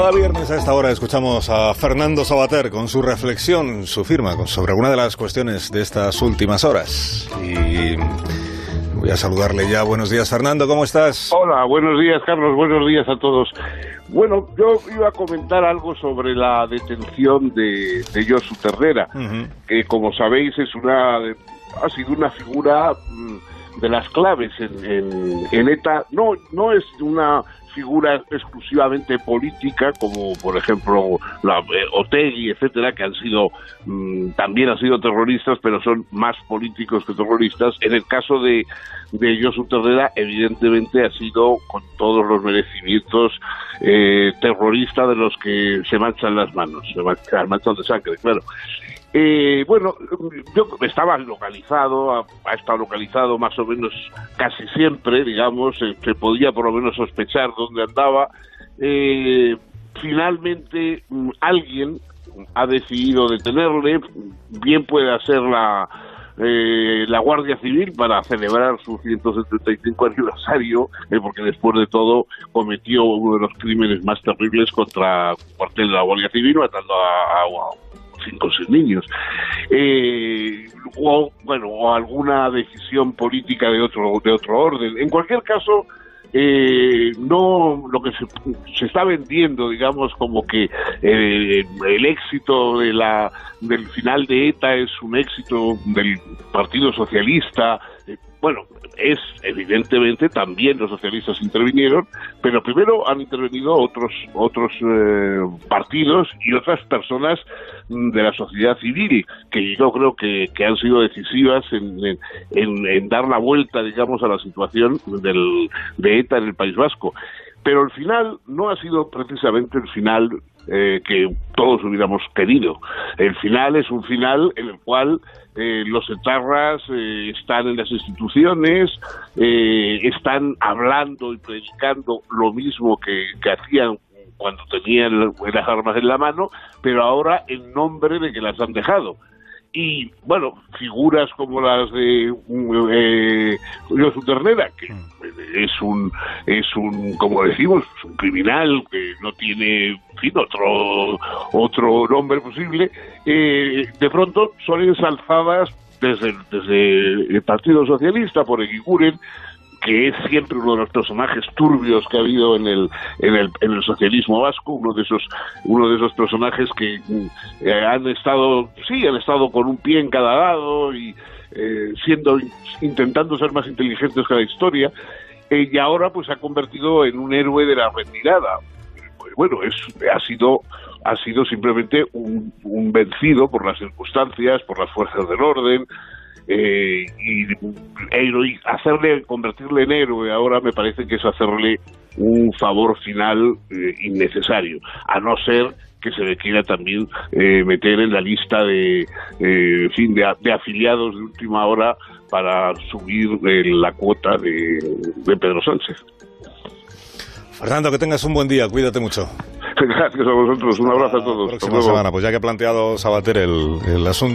Cada viernes a esta hora escuchamos a Fernando Sabater con su reflexión, su firma sobre alguna de las cuestiones de estas últimas horas. Y voy a saludarle ya. Buenos días, Fernando, ¿cómo estás? Hola, buenos días, Carlos, buenos días a todos. Bueno, yo iba a comentar algo sobre la detención de, de Josu Terrera, que como sabéis es una ha sido una figura mm, de las claves en, en, en ETA. No, no es una figura exclusivamente política, como por ejemplo la, eh, Otegui, etcétera, que han sido mmm, también han sido terroristas, pero son más políticos que terroristas. En el caso de, de Josu Terrera, evidentemente ha sido con todos los merecimientos eh, terrorista de los que se manchan las manos, se manchan, manchan de sangre, claro. Eh, bueno, yo estaba localizado, ha, ha, estado localizado más o menos casi siempre, digamos, eh, se podía por lo menos sospechar dónde andaba. Eh, finalmente mm, alguien ha decidido detenerle, bien puede hacer la, eh, la Guardia Civil para celebrar su 175 aniversario, eh, porque después de todo cometió uno de los crímenes más terribles contra el cuartel de la Guardia Civil, matando a, a, a cinco o seis niños. Eh, o, bueno, o alguna decisión política de otro, de otro orden. En cualquier caso, eh, no lo que se, se, está vendiendo, digamos, como que eh, el éxito de la, del final de ETA es un éxito del Partido Socialista. Eh, bueno, es evidentemente también los socialistas intervinieron, pero primero han intervenido otros otros eh, partidos y otras personas de la sociedad civil que yo creo que, que han sido decisivas en, en, en, dar la vuelta, digamos, a la situación del, de ETA en el País Vasco. Pero el final no ha sido precisamente el final eh, que todos hubiéramos querido. El final es un final en el cual eh, los etarras eh, están en las instituciones, eh, están hablando y predicando lo mismo que, que hacían cuando tenían las armas en la mano, pero ahora en nombre de que las han dejado y bueno, figuras como las de eh, Josu Ternera, que es un, es un, como decimos, un criminal que no tiene, en fin, otro, otro nombre posible, eh, de pronto son ensalzadas desde, desde el Partido Socialista por Eguiguren, que es siempre uno de los personajes turbios que ha habido en el, en el, en el socialismo vasco, uno de esos, uno de esos personajes que eh, han estado, sí, han estado con un pie en cada lado y eh, siendo, intentando ser más inteligentes que la historia, eh, y ahora pues se ha convertido en un héroe de la retirada. Bueno, es, ha sido ha sido simplemente un, vencido por las circunstancias, por las fuerzas del orden, eh, y hacerle, convertirle en héroe ahora me parece que es hacerle un favor final eh, innecesario, a no ser que se le quiera también eh, meter en la lista de, eh, fin, de, de, afiliados de última hora para subir la cuota de, de Pedro Sánchez. Fernando, que tengas un buen día, cuídate mucho. Gracias a vosotros, un abrazo a todos. Próxima semana, pues ya que ha planteado Sabater el, el asunto.